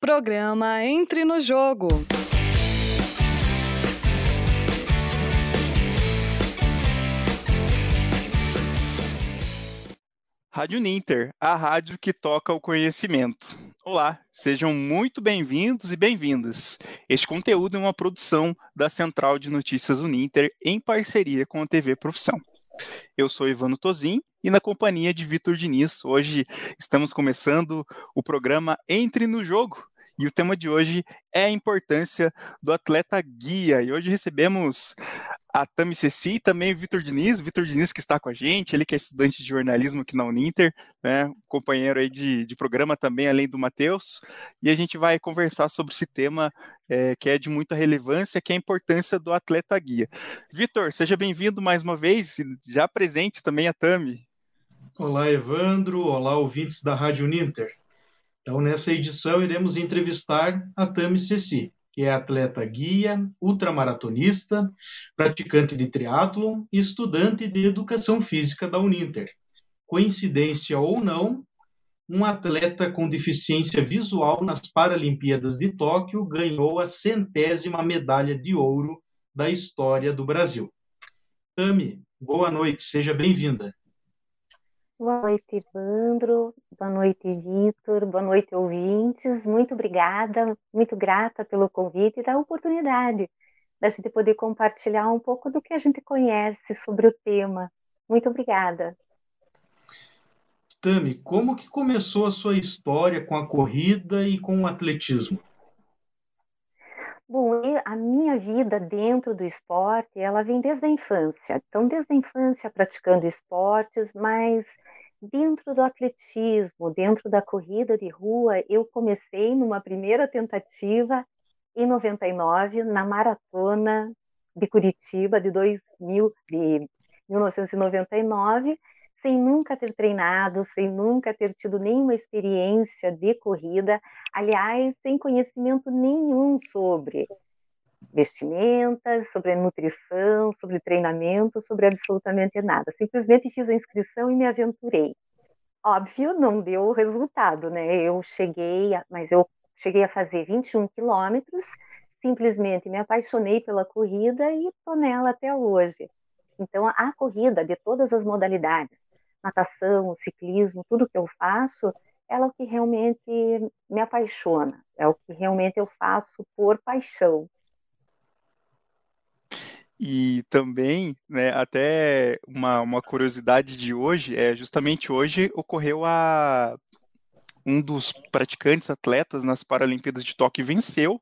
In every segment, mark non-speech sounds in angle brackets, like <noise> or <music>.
Programa Entre no Jogo. Rádio Ninter, a rádio que toca o conhecimento. Olá, sejam muito bem-vindos e bem-vindas. Este conteúdo é uma produção da Central de Notícias Uninter em parceria com a TV Profissão. Eu sou Ivano Tozin e na companhia de Vitor Diniz. Hoje estamos começando o programa Entre no Jogo, e o tema de hoje é a importância do atleta guia. E hoje recebemos a Tami Ceci e também o Vitor Diniz, Vitor Diniz que está com a gente, ele que é estudante de jornalismo aqui na Uninter, né, companheiro aí de, de programa também, além do Matheus, e a gente vai conversar sobre esse tema é, que é de muita relevância, que é a importância do atleta guia. Vitor, seja bem-vindo mais uma vez, já presente também a Tami. Olá, Evandro, olá, ouvintes da Rádio Uninter. Então, nessa edição, iremos entrevistar a Tami Ceci, que é atleta guia, ultramaratonista, praticante de triatlon e estudante de educação física da Uninter. Coincidência ou não, um atleta com deficiência visual nas Paralimpíadas de Tóquio ganhou a centésima medalha de ouro da história do Brasil. Tami, boa noite, seja bem-vinda. Boa noite, Evandro. Boa noite, Vitor. Boa noite, ouvintes. Muito obrigada, muito grata pelo convite e da oportunidade da gente poder compartilhar um pouco do que a gente conhece sobre o tema. Muito obrigada. Tami, como que começou a sua história com a corrida e com o atletismo? Bom, a minha vida dentro do esporte, ela vem desde a infância. Então, desde a infância praticando esportes, mas Dentro do atletismo, dentro da corrida de rua, eu comecei numa primeira tentativa em 99 na maratona de Curitiba de 2000, de 1999, sem nunca ter treinado, sem nunca ter tido nenhuma experiência de corrida, aliás, sem conhecimento nenhum sobre vestimentas, sobre nutrição, sobre treinamento, sobre absolutamente nada. Simplesmente fiz a inscrição e me aventurei. Óbvio, não deu resultado, né? Eu cheguei, a, mas eu cheguei a fazer 21 quilômetros, simplesmente me apaixonei pela corrida e estou nela até hoje. Então, a corrida de todas as modalidades, natação, ciclismo, tudo que eu faço, ela é o que realmente me apaixona, é o que realmente eu faço por paixão. E também, né, até uma, uma curiosidade de hoje, é justamente hoje ocorreu a um dos praticantes atletas nas Paralimpíadas de Tóquio venceu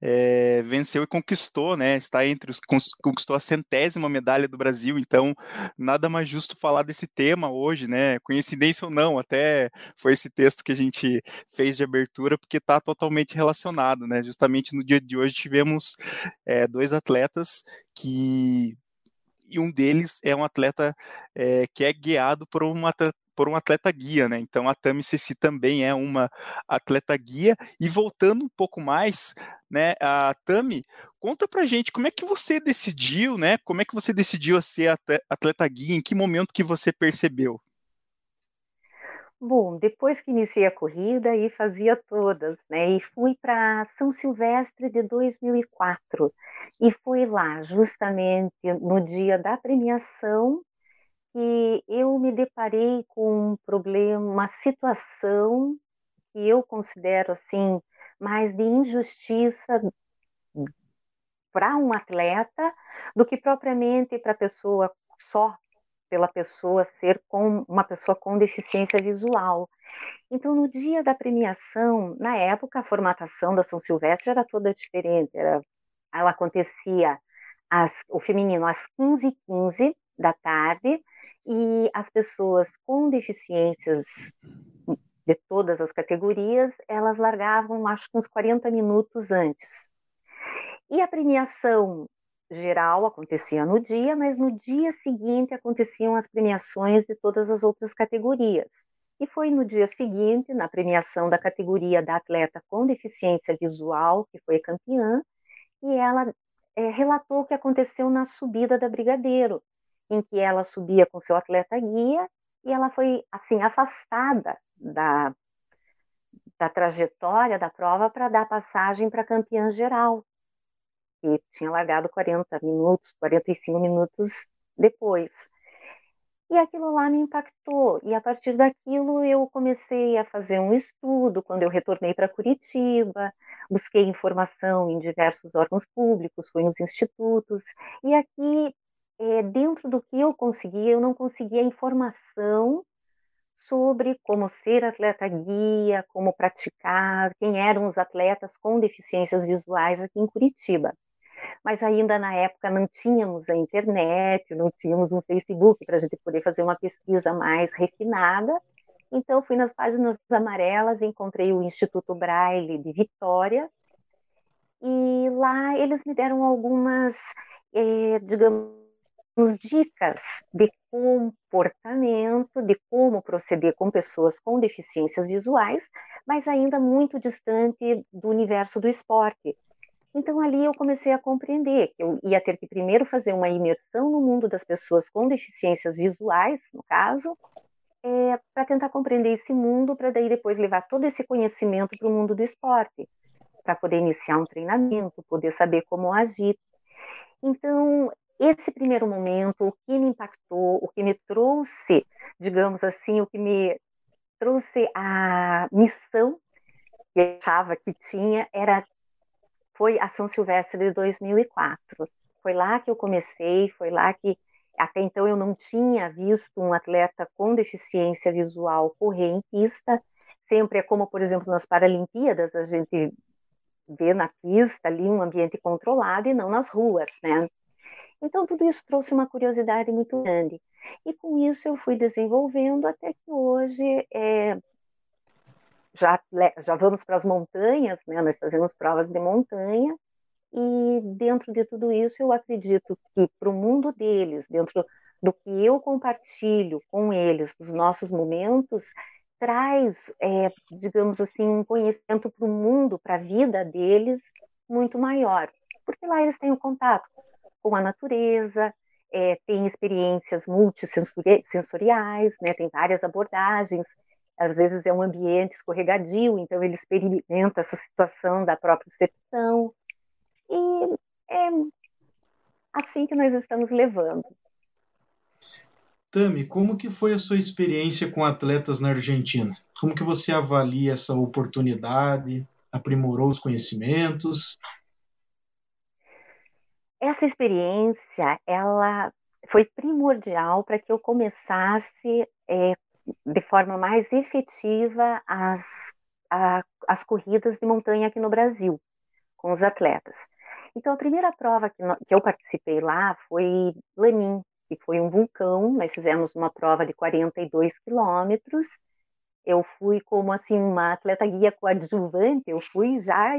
é, venceu e conquistou, né? Está entre os conquistou a centésima medalha do Brasil. Então, nada mais justo falar desse tema hoje, né? Coincidência ou não, até foi esse texto que a gente fez de abertura, porque está totalmente relacionado, né? Justamente no dia de hoje tivemos é, dois atletas que e um deles é um atleta é, que é guiado por uma por um atleta guia, né? Então a Tami Ceci também é uma atleta guia. E voltando um pouco mais, né, a Tami, conta pra gente como é que você decidiu, né? Como é que você decidiu ser atleta guia? Em que momento que você percebeu? Bom, depois que iniciei a corrida e fazia todas, né? E fui para São Silvestre de 2004 e foi lá justamente no dia da premiação que eu me deparei com um problema, uma situação que eu considero assim mais de injustiça para um atleta do que propriamente para a pessoa só pela pessoa ser com uma pessoa com deficiência visual. Então, no dia da premiação, na época, a formatação da São Silvestre era toda diferente. Era, ela acontecia o feminino às 15h15 15 da tarde e as pessoas com deficiências de todas as categorias, elas largavam, acho que uns 40 minutos antes. E a premiação geral acontecia no dia, mas no dia seguinte aconteciam as premiações de todas as outras categorias. E foi no dia seguinte, na premiação da categoria da atleta com deficiência visual, que foi campeã, e ela é, relatou o que aconteceu na subida da Brigadeiro, em que ela subia com seu atleta guia e ela foi assim afastada da da trajetória da prova para dar passagem para campeã geral, que tinha largado 40 minutos, 45 minutos depois. E aquilo lá me impactou. E a partir daquilo eu comecei a fazer um estudo. Quando eu retornei para Curitiba, busquei informação em diversos órgãos públicos, fui nos institutos. E aqui, é, dentro do que eu conseguia, eu não conseguia informação sobre como ser atleta guia, como praticar, quem eram os atletas com deficiências visuais aqui em Curitiba mas ainda na época não tínhamos a internet, não tínhamos um Facebook para a gente poder fazer uma pesquisa mais refinada. Então, fui nas páginas amarelas, encontrei o Instituto Braille de Vitória, e lá eles me deram algumas, é, digamos, dicas de comportamento, de como proceder com pessoas com deficiências visuais, mas ainda muito distante do universo do esporte, então ali eu comecei a compreender que eu ia ter que primeiro fazer uma imersão no mundo das pessoas com deficiências visuais, no caso, é, para tentar compreender esse mundo, para daí depois levar todo esse conhecimento para o mundo do esporte, para poder iniciar um treinamento, poder saber como agir. Então, esse primeiro momento, o que me impactou, o que me trouxe, digamos assim, o que me trouxe a missão que eu achava que tinha era foi a São Silvestre de 2004. Foi lá que eu comecei, foi lá que até então eu não tinha visto um atleta com deficiência visual correr em pista. Sempre é como, por exemplo, nas Paralimpíadas, a gente vê na pista ali um ambiente controlado e não nas ruas, né? Então tudo isso trouxe uma curiosidade muito grande. E com isso eu fui desenvolvendo até que hoje é, já, já vamos para as montanhas, né? nós fazemos provas de montanha, e dentro de tudo isso eu acredito que para o mundo deles, dentro do que eu compartilho com eles, dos nossos momentos, traz, é, digamos assim, um conhecimento para o mundo, para a vida deles, muito maior. Porque lá eles têm o contato com a natureza, é, têm experiências multissensoriais, né, tem várias abordagens, às vezes é um ambiente escorregadio, então ele experimenta essa situação da própria percepção. E é assim que nós estamos levando. Tami, como que foi a sua experiência com atletas na Argentina? Como que você avalia essa oportunidade? Aprimorou os conhecimentos? Essa experiência, ela foi primordial para que eu começasse é, de forma mais efetiva as, a, as corridas de montanha aqui no Brasil, com os atletas. Então, a primeira prova que, que eu participei lá foi Lanin, que foi um vulcão. Nós fizemos uma prova de 42 quilômetros. Eu fui como assim uma atleta guia coadjuvante. Eu fui já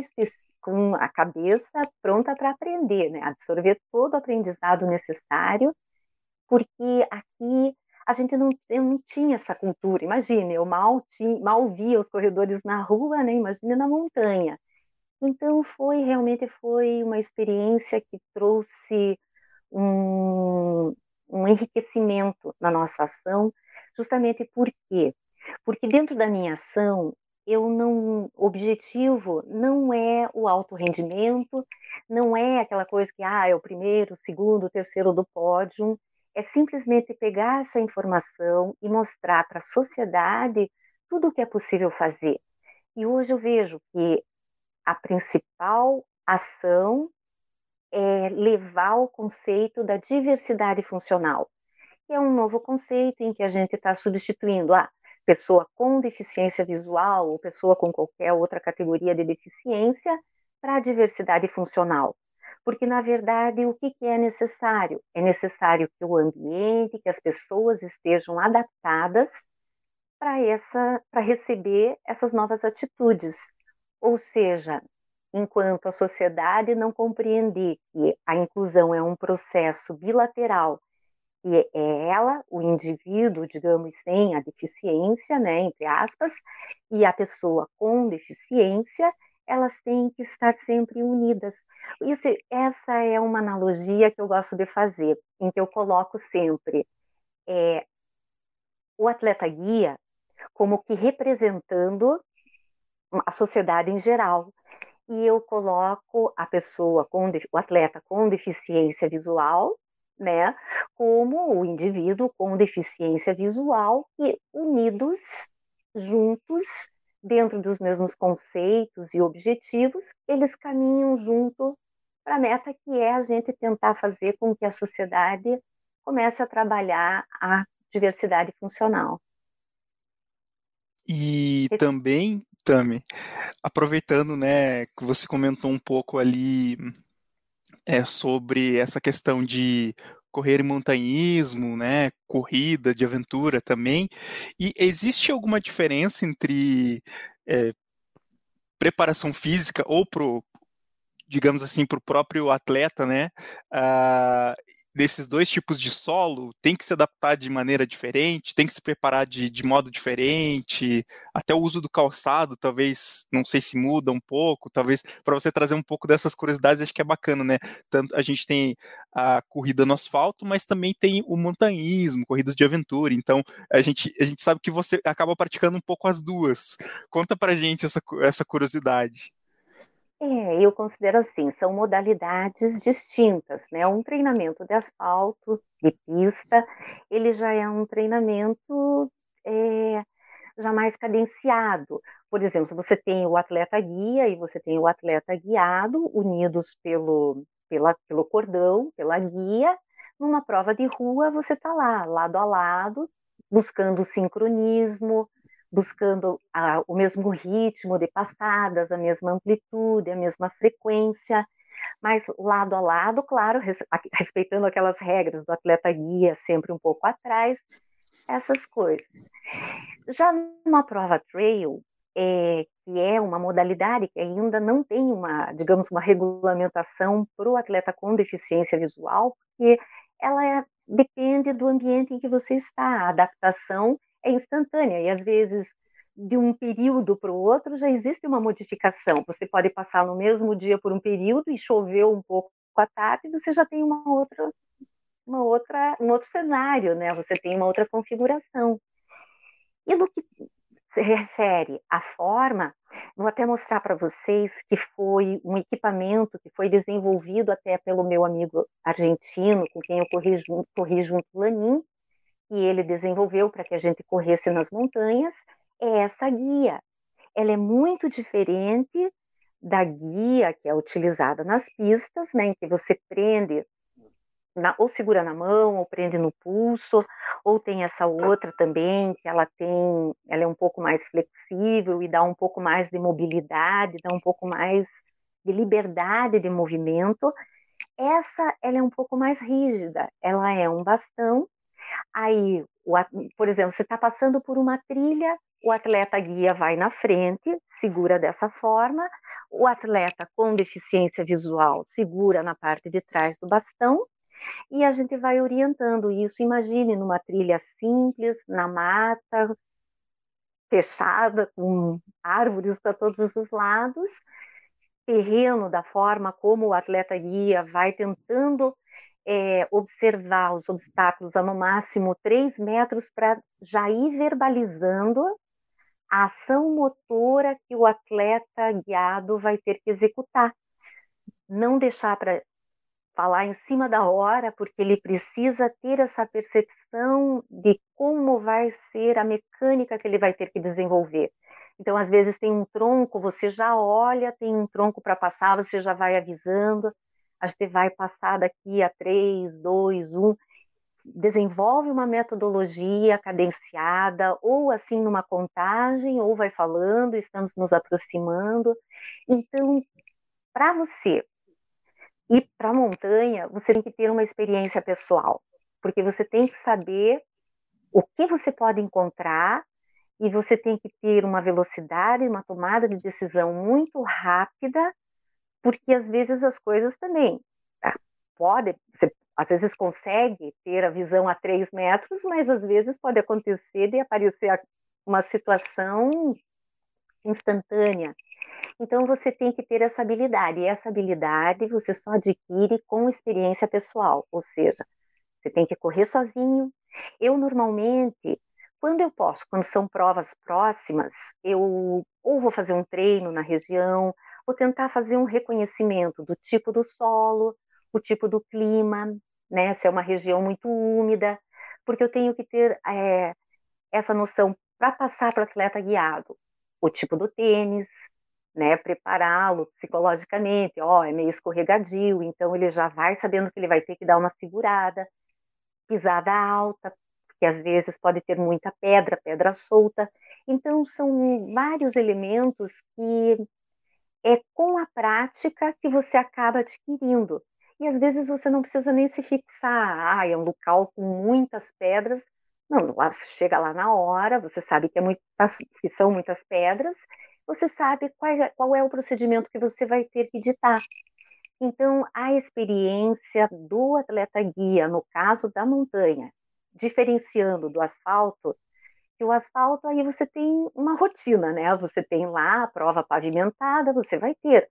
com a cabeça pronta para aprender, né? Absorver todo o aprendizado necessário, porque aqui a gente não, não tinha essa cultura. Imagine, eu mal, tinha, mal via os corredores na rua, né? Imagine na montanha. Então foi realmente foi uma experiência que trouxe um, um enriquecimento na nossa ação, justamente por quê? Porque dentro da minha ação eu não objetivo não é o alto rendimento, não é aquela coisa que ah, é o primeiro, o segundo, o terceiro do pódio, é simplesmente pegar essa informação e mostrar para a sociedade tudo o que é possível fazer. E hoje eu vejo que a principal ação é levar o conceito da diversidade funcional, é um novo conceito em que a gente está substituindo a pessoa com deficiência visual ou pessoa com qualquer outra categoria de deficiência para a diversidade funcional porque na verdade o que, é necessário? É necessário que o ambiente, que as pessoas estejam adaptadas para essa, para receber essas novas atitudes. Ou seja, enquanto a sociedade não compreender que a inclusão é um processo bilateral e é ela, o indivíduo, digamos, sem a deficiência, né, entre aspas, e a pessoa com deficiência, elas têm que estar sempre unidas. Isso, essa é uma analogia que eu gosto de fazer, em que eu coloco sempre é, o atleta guia como que representando a sociedade em geral. E eu coloco a pessoa com o atleta com deficiência visual, né, como o indivíduo com deficiência visual que unidos juntos dentro dos mesmos conceitos e objetivos, eles caminham junto para a meta que é a gente tentar fazer com que a sociedade comece a trabalhar a diversidade funcional. E também, Tami, aproveitando, né, que você comentou um pouco ali é, sobre essa questão de correr em montanhismo, né, corrida de aventura também. E existe alguma diferença entre é, preparação física ou pro, digamos assim, para o próprio atleta, né, uh, desses dois tipos de solo tem que se adaptar de maneira diferente, tem que se preparar de, de modo diferente, até o uso do calçado, talvez, não sei se muda um pouco, talvez para você trazer um pouco dessas curiosidades, acho que é bacana, né? Tanto a gente tem a corrida no asfalto, mas também tem o montanhismo, corridas de aventura. Então, a gente, a gente sabe que você acaba praticando um pouco as duas. Conta pra gente essa, essa curiosidade. É, eu considero assim, são modalidades distintas, né? Um treinamento de asfalto, de pista, ele já é um treinamento é, já mais cadenciado. Por exemplo, você tem o atleta guia e você tem o atleta guiado, unidos pelo, pela, pelo cordão, pela guia. Numa prova de rua, você está lá, lado a lado, buscando sincronismo, buscando a, o mesmo ritmo de passadas, a mesma amplitude, a mesma frequência, mas lado a lado, claro, res, respeitando aquelas regras do atleta guia, sempre um pouco atrás, essas coisas. Já numa prova trail, é, que é uma modalidade que ainda não tem uma, digamos, uma regulamentação para o atleta com deficiência visual, porque ela é, depende do ambiente em que você está, a adaptação é instantânea e às vezes de um período para o outro já existe uma modificação. Você pode passar no mesmo dia por um período e choveu um pouco à tarde, você já tem uma outra, uma outra, um outro cenário, né? Você tem uma outra configuração. E no que se refere à forma, vou até mostrar para vocês que foi um equipamento que foi desenvolvido até pelo meu amigo argentino, com quem eu corri junto, corri junto Lanin, que ele desenvolveu para que a gente corresse nas montanhas, é essa guia. Ela é muito diferente da guia que é utilizada nas pistas, né, em que você prende na, ou segura na mão, ou prende no pulso, ou tem essa outra também, que ela tem, ela é um pouco mais flexível e dá um pouco mais de mobilidade, dá um pouco mais de liberdade de movimento. Essa, ela é um pouco mais rígida, ela é um bastão Aí, o, por exemplo, você está passando por uma trilha, o atleta guia vai na frente, segura dessa forma, o atleta com deficiência visual segura na parte de trás do bastão, e a gente vai orientando isso. Imagine numa trilha simples, na mata, fechada, com árvores para todos os lados, terreno da forma como o atleta guia vai tentando é, observar os obstáculos a no máximo 3 metros para já ir verbalizando a ação motora que o atleta guiado vai ter que executar. Não deixar para falar em cima da hora, porque ele precisa ter essa percepção de como vai ser a mecânica que ele vai ter que desenvolver. Então, às vezes, tem um tronco, você já olha, tem um tronco para passar, você já vai avisando a gente vai passar daqui a 3, 2, 1, desenvolve uma metodologia cadenciada, ou assim numa contagem, ou vai falando, estamos nos aproximando. Então, para você ir para a montanha, você tem que ter uma experiência pessoal, porque você tem que saber o que você pode encontrar e você tem que ter uma velocidade, uma tomada de decisão muito rápida porque às vezes as coisas também tá? você às vezes consegue ter a visão a três metros, mas às vezes pode acontecer de aparecer uma situação instantânea. Então você tem que ter essa habilidade, e essa habilidade você só adquire com experiência pessoal, ou seja, você tem que correr sozinho. Eu normalmente quando eu posso, quando são provas próximas, eu ou vou fazer um treino na região, vou tentar fazer um reconhecimento do tipo do solo, o tipo do clima, né? Se é uma região muito úmida, porque eu tenho que ter é, essa noção para passar para o atleta guiado, o tipo do tênis, né? Prepará-lo psicologicamente, ó, é meio escorregadio, então ele já vai sabendo que ele vai ter que dar uma segurada, pisada alta, porque às vezes pode ter muita pedra, pedra solta. Então são vários elementos que é com a prática que você acaba adquirindo. E às vezes você não precisa nem se fixar, ah, é um local com muitas pedras. Não, você chega lá na hora, você sabe que, é que são muitas pedras, você sabe qual é, qual é o procedimento que você vai ter que ditar. Então, a experiência do atleta guia, no caso da montanha, diferenciando do asfalto, que o asfalto aí você tem uma rotina, né? Você tem lá a prova pavimentada, você vai ter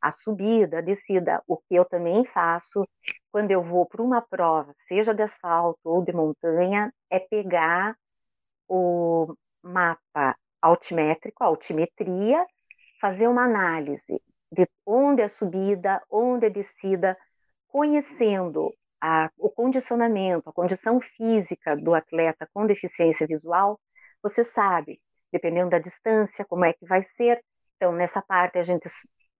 a subida, a descida. O que eu também faço quando eu vou para uma prova, seja de asfalto ou de montanha, é pegar o mapa altimétrico, a altimetria, fazer uma análise de onde é subida, onde é descida, conhecendo a, o condicionamento, a condição física do atleta com deficiência visual, você sabe, dependendo da distância, como é que vai ser. Então, nessa parte a gente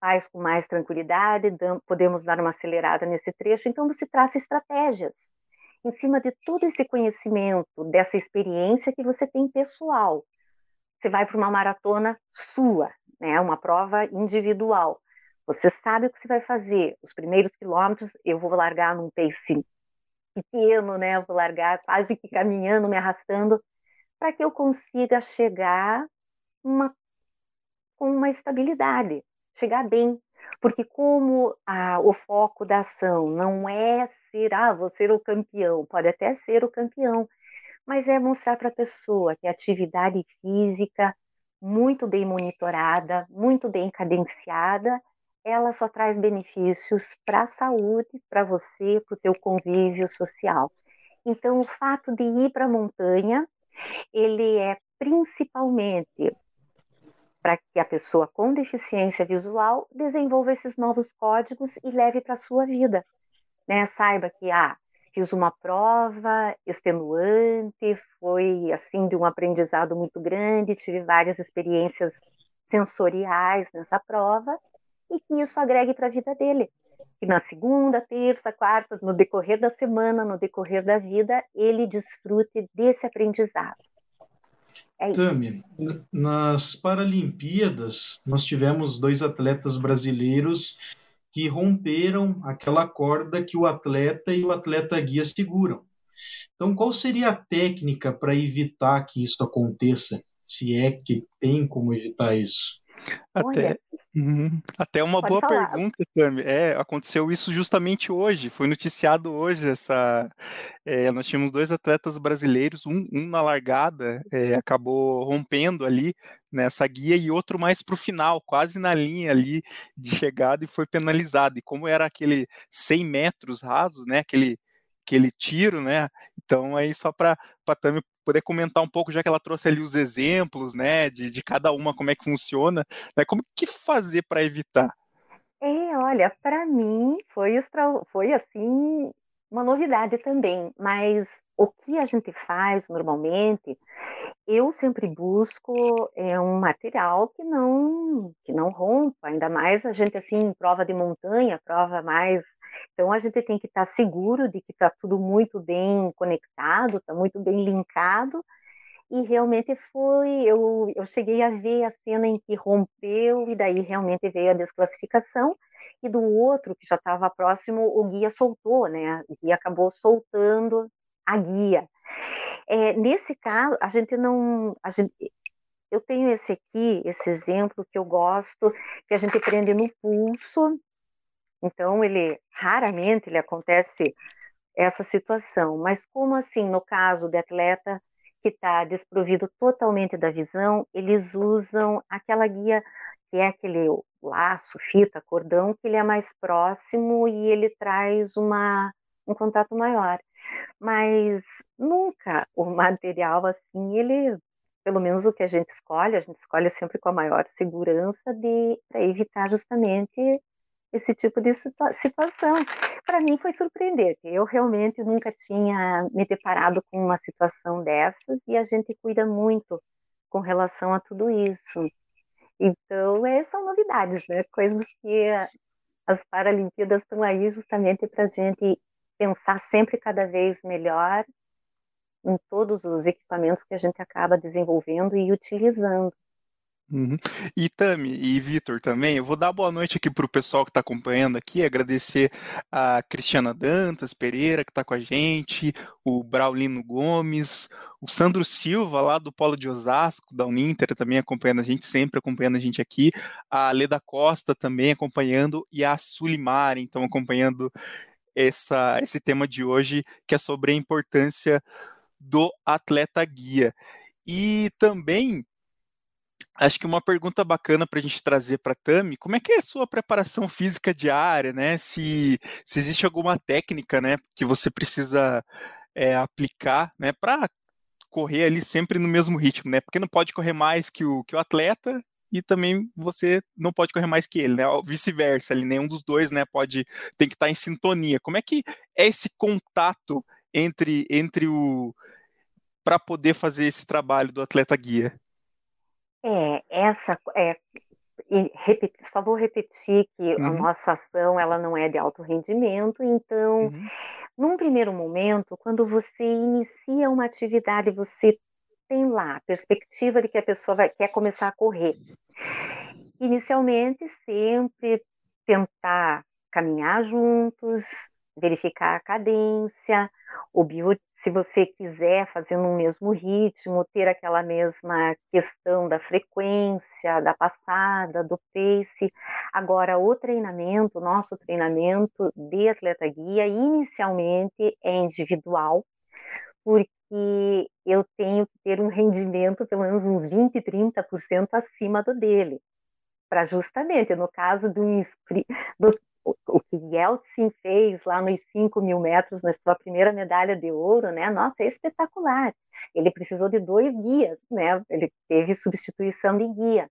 faz com mais tranquilidade, podemos dar uma acelerada nesse trecho. Então, você traça estratégias em cima de todo esse conhecimento, dessa experiência que você tem pessoal. Você vai para uma maratona sua, né, uma prova individual. Você sabe o que você vai fazer. Os primeiros quilômetros eu vou largar num pace pequeno, né? vou largar quase que caminhando, me arrastando para que eu consiga chegar uma, com uma estabilidade, chegar bem. Porque como a, o foco da ação não é ser, ah, vou ser o campeão, pode até ser o campeão, mas é mostrar para a pessoa que a atividade física, muito bem monitorada, muito bem cadenciada, ela só traz benefícios para a saúde, para você, para o teu convívio social. Então, o fato de ir para a montanha ele é principalmente para que a pessoa com deficiência visual desenvolva esses novos códigos e leve para a sua vida. Né? Saiba que, ah, fiz uma prova extenuante, foi assim de um aprendizado muito grande, tive várias experiências sensoriais nessa prova e que isso agregue para a vida dele. Que na segunda, terça, quarta, no decorrer da semana, no decorrer da vida, ele desfrute desse aprendizado. É Tami, nas Paralimpíadas, nós tivemos dois atletas brasileiros que romperam aquela corda que o atleta e o atleta guia seguram. Então, qual seria a técnica para evitar que isso aconteça? Se é que tem como evitar isso? Até, uhum, até uma boa falar. pergunta, Tami. É, aconteceu isso justamente hoje, foi noticiado hoje essa. É, nós tínhamos dois atletas brasileiros, um, um na largada, é, acabou rompendo ali nessa guia e outro mais para o final, quase na linha ali de chegada e foi penalizado. E como era aquele 100 metros rasos, né, aquele aquele tiro, né? Então aí só para a Tami poder comentar um pouco, já que ela trouxe ali os exemplos, né, de, de cada uma, como é que funciona, né? Como que fazer para evitar? É, olha, para mim foi, extra, foi assim uma novidade também, mas o que a gente faz normalmente, eu sempre busco é, um material que não que não rompa, ainda mais a gente assim prova de montanha, prova mais então a gente tem que estar seguro de que está tudo muito bem conectado, está muito bem linkado. E realmente foi, eu, eu cheguei a ver a cena em que rompeu e daí realmente veio a desclassificação. E do outro que já estava próximo, o guia soltou, né? Guia acabou soltando a guia. É, nesse caso, a gente não, a gente, eu tenho esse aqui, esse exemplo que eu gosto, que a gente prende no pulso então, ele raramente ele acontece essa situação. Mas como assim, no caso de atleta que está desprovido totalmente da visão, eles usam aquela guia que é aquele laço, fita, cordão, que ele é mais próximo e ele traz uma, um contato maior. Mas nunca o material assim, ele, pelo menos o que a gente escolhe, a gente escolhe sempre com a maior segurança de para evitar justamente esse tipo de situa situação. Para mim foi surpreendente. Eu realmente nunca tinha me deparado com uma situação dessas e a gente cuida muito com relação a tudo isso. Então, essas são novidades, né? Coisas que as Paralimpíadas estão aí justamente para a gente pensar sempre cada vez melhor em todos os equipamentos que a gente acaba desenvolvendo e utilizando. Uhum. E Tami e Vitor também, eu vou dar boa noite aqui para o pessoal que está acompanhando aqui, agradecer a Cristiana Dantas Pereira, que está com a gente, o Braulino Gomes, o Sandro Silva, lá do Polo de Osasco, da Uninter, também acompanhando a gente, sempre acompanhando a gente aqui, a Leda Costa também acompanhando, e a Sulimar, então acompanhando essa, esse tema de hoje, que é sobre a importância do atleta guia. E também acho que uma pergunta bacana para a gente trazer para Tami, como é que é a sua preparação física diária, né? Se, se existe alguma técnica, né, que você precisa é, aplicar, né, para correr ali sempre no mesmo ritmo, né? Porque não pode correr mais que o, que o atleta e também você não pode correr mais que ele, né? Vice-versa, ali nenhum dos dois, né, pode tem que estar em sintonia. Como é que é esse contato entre entre o para poder fazer esse trabalho do atleta guia? É, essa é, repetir, só vou repetir que uhum. a nossa ação ela não é de alto rendimento, então, uhum. num primeiro momento, quando você inicia uma atividade, você tem lá a perspectiva de que a pessoa vai, quer começar a correr. Inicialmente, sempre tentar caminhar juntos, verificar a cadência, o bio, se você quiser fazer no mesmo ritmo, ter aquela mesma questão da frequência, da passada, do pace. Agora, o treinamento, nosso treinamento de atleta guia, inicialmente é individual, porque eu tenho que ter um rendimento pelo menos uns 20, 30% acima do dele para justamente, no caso do, do, o que Yeltsin fez lá nos 5 mil metros na sua primeira medalha de ouro, né? Nossa, é espetacular. Ele precisou de dois guias, né? Ele teve substituição de guia.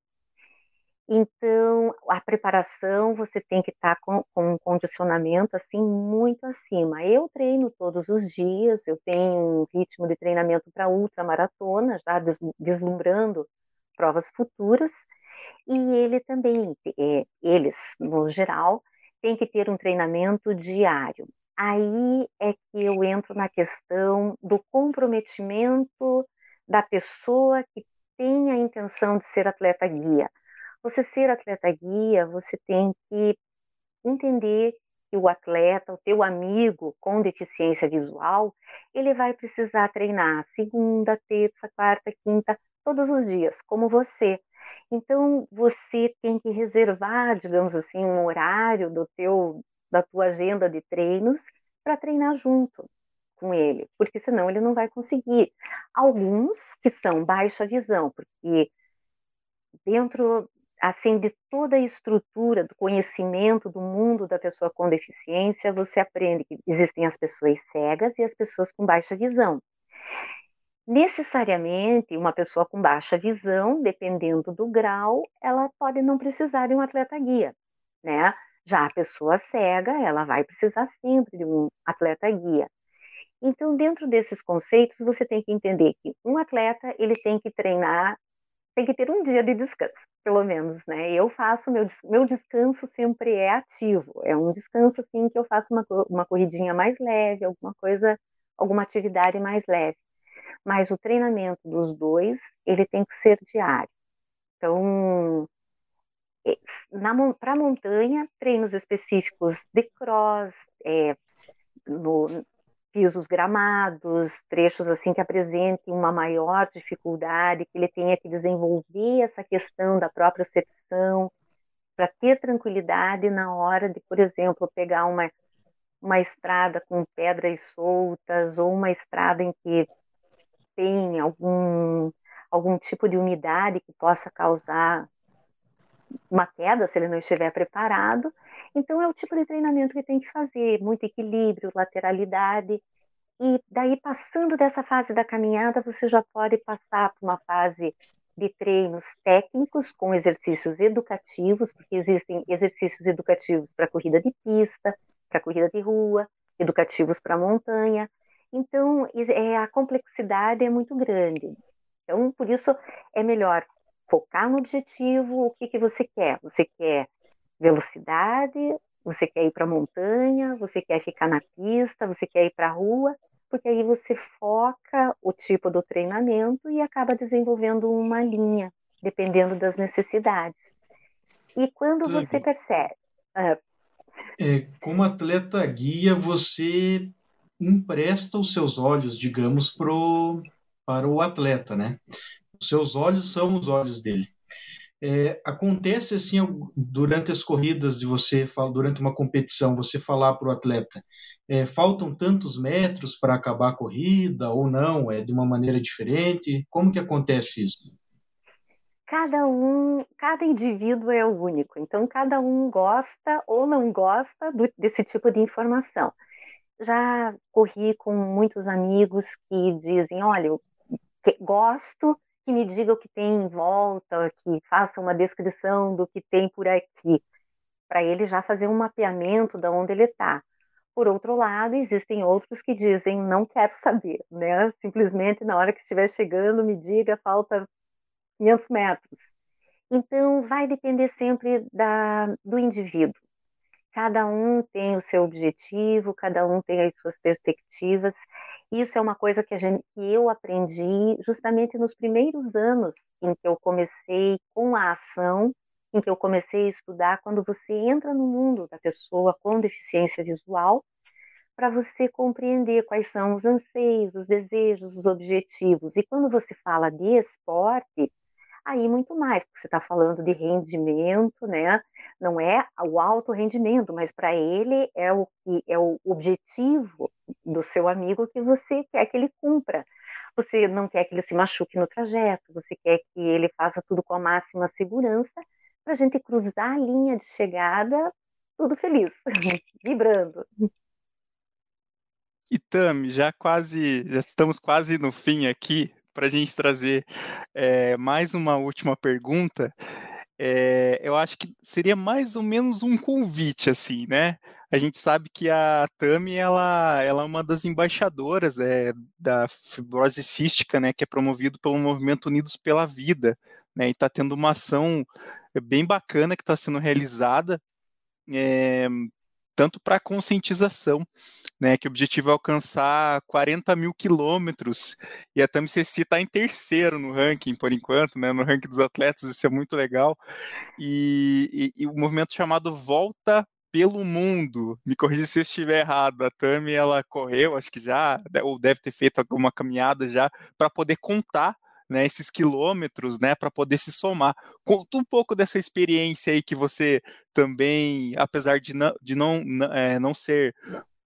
Então, a preparação, você tem que estar com, com um condicionamento, assim, muito acima. Eu treino todos os dias, eu tenho um ritmo de treinamento para ultramaratona, já deslumbrando provas futuras, e ele também, é, eles, no geral, tem que ter um treinamento diário. Aí é que eu entro na questão do comprometimento da pessoa que tem a intenção de ser atleta guia. Você ser atleta guia, você tem que entender que o atleta, o teu amigo com deficiência visual, ele vai precisar treinar segunda, terça, quarta, quinta, todos os dias, como você. Então você tem que reservar, digamos assim, um horário do teu da tua agenda de treinos para treinar junto com ele, porque senão ele não vai conseguir. Alguns que são baixa visão, porque dentro assim de toda a estrutura do conhecimento do mundo da pessoa com deficiência, você aprende que existem as pessoas cegas e as pessoas com baixa visão. Necessariamente, uma pessoa com baixa visão, dependendo do grau, ela pode não precisar de um atleta guia, né? Já a pessoa cega, ela vai precisar sempre de um atleta guia. Então, dentro desses conceitos, você tem que entender que um atleta, ele tem que treinar, tem que ter um dia de descanso, pelo menos, né? Eu faço, meu, meu descanso sempre é ativo, é um descanso, assim, que eu faço uma, uma corridinha mais leve, alguma coisa, alguma atividade mais leve mas o treinamento dos dois ele tem que ser diário. Então, para montanha, treinos específicos de cross, é, no, pisos gramados, trechos assim que apresentem uma maior dificuldade, que ele tenha que desenvolver essa questão da própria percepção, para ter tranquilidade na hora de, por exemplo, pegar uma, uma estrada com pedras soltas ou uma estrada em que tem algum, algum tipo de umidade que possa causar uma queda se ele não estiver preparado. Então, é o tipo de treinamento que tem que fazer: muito equilíbrio, lateralidade. e daí, passando dessa fase da caminhada, você já pode passar para uma fase de treinos técnicos com exercícios educativos, porque existem exercícios educativos para corrida de pista, para corrida de rua, educativos para montanha. Então, é, a complexidade é muito grande. Então, por isso, é melhor focar no objetivo, o que, que você quer. Você quer velocidade, você quer ir para a montanha, você quer ficar na pista, você quer ir para a rua, porque aí você foca o tipo do treinamento e acaba desenvolvendo uma linha, dependendo das necessidades. E quando você percebe. Uh, é, como atleta guia, você empresta os seus olhos, digamos, pro, para o atleta, né? Os seus olhos são os olhos dele. É, acontece assim durante as corridas de você durante uma competição você falar para o atleta é, faltam tantos metros para acabar a corrida ou não? É de uma maneira diferente? Como que acontece isso? Cada um cada indivíduo é único então cada um gosta ou não gosta do, desse tipo de informação. Já corri com muitos amigos que dizem olha eu gosto que me diga o que tem em volta, que faça uma descrição do que tem por aqui, para ele já fazer um mapeamento de onde ele está. Por outro lado, existem outros que dizem não quero saber, né? Simplesmente na hora que estiver chegando me diga falta 500 metros. Então vai depender sempre da, do indivíduo. Cada um tem o seu objetivo, cada um tem as suas perspectivas isso é uma coisa que, gente, que eu aprendi justamente nos primeiros anos em que eu comecei com a ação, em que eu comecei a estudar quando você entra no mundo da pessoa com deficiência visual, para você compreender quais são os anseios, os desejos, os objetivos. E quando você fala de esporte, aí muito mais, porque você está falando de rendimento, né? Não é o alto rendimento, mas para ele é o que é o objetivo do seu amigo que você quer que ele cumpra. Você não quer que ele se machuque no trajeto, você quer que ele faça tudo com a máxima segurança para a gente cruzar a linha de chegada tudo feliz, <laughs> vibrando. E Tami, já quase, já estamos quase no fim aqui para a gente trazer é, mais uma última pergunta, é, eu acho que seria mais ou menos um convite, assim, né? A gente sabe que a Tami, ela, ela é uma das embaixadoras é, da fibrose cística, né? Que é promovido pelo Movimento Unidos pela Vida, né? E está tendo uma ação bem bacana que está sendo realizada é, tanto para conscientização, né, que o objetivo é alcançar 40 mil quilômetros, e a TAMCC está em terceiro no ranking, por enquanto, né, no ranking dos atletas, isso é muito legal, e, e, e o movimento chamado Volta pelo mundo. Me corrija se eu estiver errado. A Tami ela correu, acho que já, ou deve ter feito alguma caminhada já, para poder contar né, esses quilômetros, né, para poder se somar. Conta um pouco dessa experiência aí que você também, apesar de não, de não, é, não ser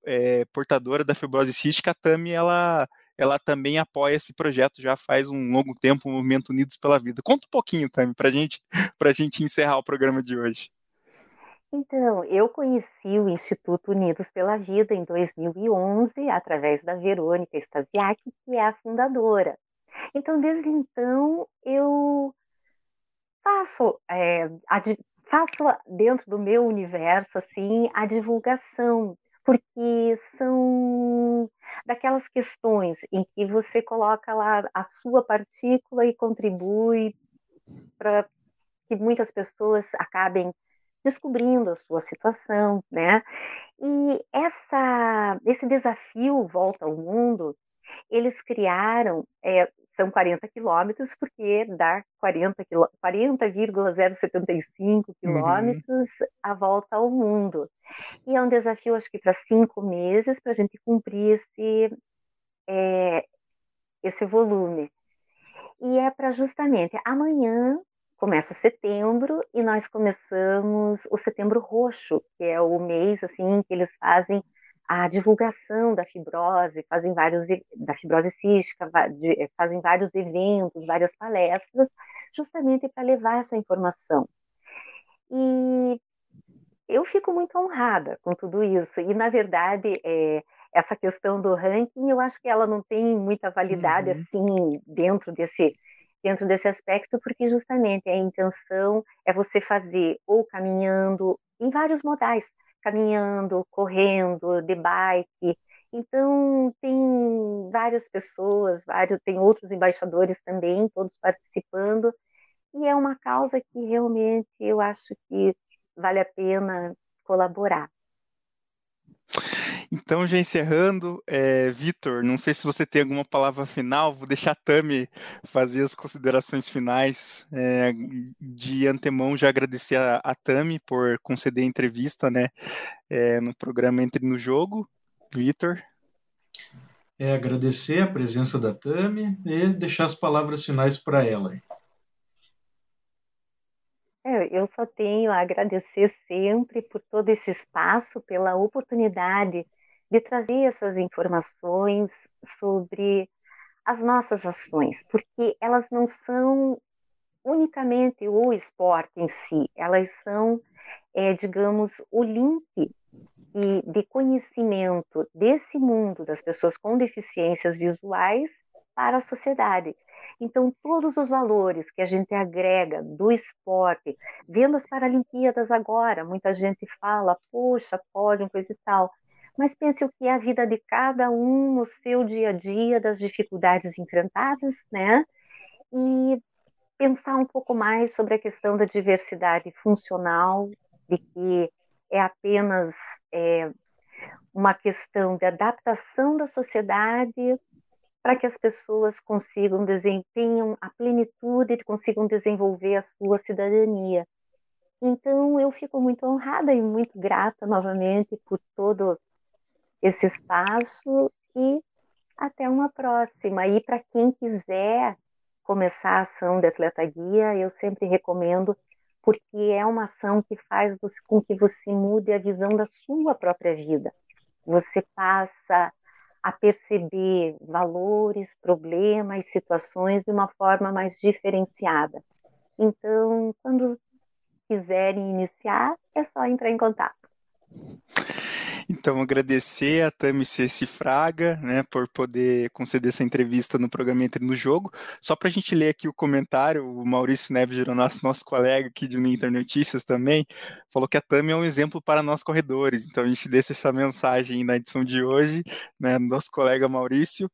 é, portadora da fibrose cística, a Tami, ela, ela também apoia esse projeto já faz um longo tempo, o Movimento Unidos pela Vida. Conta um pouquinho, Tami, para gente, <laughs> a gente encerrar o programa de hoje. Então, eu conheci o Instituto Unidos pela Vida em 2011, através da Verônica Stasiak, que é a fundadora. Então, desde então, eu faço, é, faço dentro do meu universo assim a divulgação, porque são daquelas questões em que você coloca lá a sua partícula e contribui para que muitas pessoas acabem descobrindo a sua situação, né? E essa, esse desafio Volta ao Mundo, eles criaram, é, são 40 quilômetros, porque dá 40,075 40, uhum. quilômetros uhum. a volta ao mundo. E é um desafio, acho que para cinco meses, para a gente cumprir esse, é, esse volume. E é para justamente amanhã começa setembro e nós começamos o setembro roxo, que é o mês assim que eles fazem a divulgação da fibrose, fazem vários da fibrose cística, eh, fazem vários eventos, várias palestras, justamente para levar essa informação. E eu fico muito honrada com tudo isso. E na verdade, é, essa questão do ranking, eu acho que ela não tem muita validade uhum. assim dentro desse dentro desse aspecto, porque justamente a intenção é você fazer ou caminhando em vários modais, caminhando, correndo, de bike. Então tem várias pessoas, vários, tem outros embaixadores também, todos participando, e é uma causa que realmente eu acho que vale a pena colaborar. Então, já encerrando, é, Vitor, não sei se você tem alguma palavra final, vou deixar a Tami fazer as considerações finais. É, de antemão, já agradecer a, a Tami por conceder a entrevista né, é, no programa Entre no Jogo. Vitor. É, agradecer a presença da Tami e deixar as palavras finais para ela. É, eu só tenho a agradecer sempre por todo esse espaço, pela oportunidade de trazer essas informações sobre as nossas ações, porque elas não são unicamente o esporte em si, elas são, é, digamos, o link de conhecimento desse mundo das pessoas com deficiências visuais para a sociedade. Então, todos os valores que a gente agrega do esporte, vendo as Paralimpíadas agora, muita gente fala, poxa, pode, coisa e tal. Mas pense o que é a vida de cada um no seu dia a dia, das dificuldades enfrentadas, né? E pensar um pouco mais sobre a questão da diversidade funcional, de que é apenas é, uma questão de adaptação da sociedade para que as pessoas consigam desempenham a plenitude e consigam desenvolver a sua cidadania. Então eu fico muito honrada e muito grata novamente por todo esse espaço e até uma próxima. E para quem quiser começar a ação de Atleta Guia, eu sempre recomendo porque é uma ação que faz com que você mude a visão da sua própria vida. Você passa a perceber valores, problemas, situações de uma forma mais diferenciada. Então, quando quiserem iniciar, é só entrar em contato. Então, agradecer a Tami Ceci Fraga, né, por poder conceder essa entrevista no programa Entre no Jogo. Só para a gente ler aqui o comentário, o Maurício Neves Geronasso, nosso colega aqui de Inter Notícias também, falou que a Tami é um exemplo para nós corredores. Então, a gente deixa essa mensagem na edição de hoje, né, nosso colega Maurício.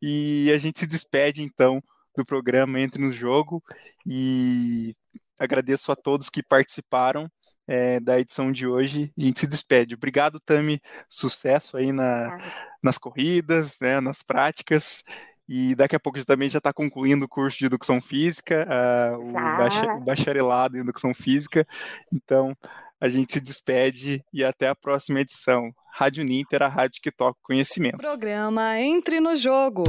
E a gente se despede, então, do programa Entre no Jogo e agradeço a todos que participaram é, da edição de hoje. A gente se despede. Obrigado, Tami. Sucesso aí na, nas corridas, né, nas práticas. E daqui a pouco já também já está concluindo o curso de Educação Física, uh, o, o bacharelado em Educação Física. Então, a gente se despede e até a próxima edição. Rádio Ninter, a rádio que toca conhecimento. Programa Entre no Jogo.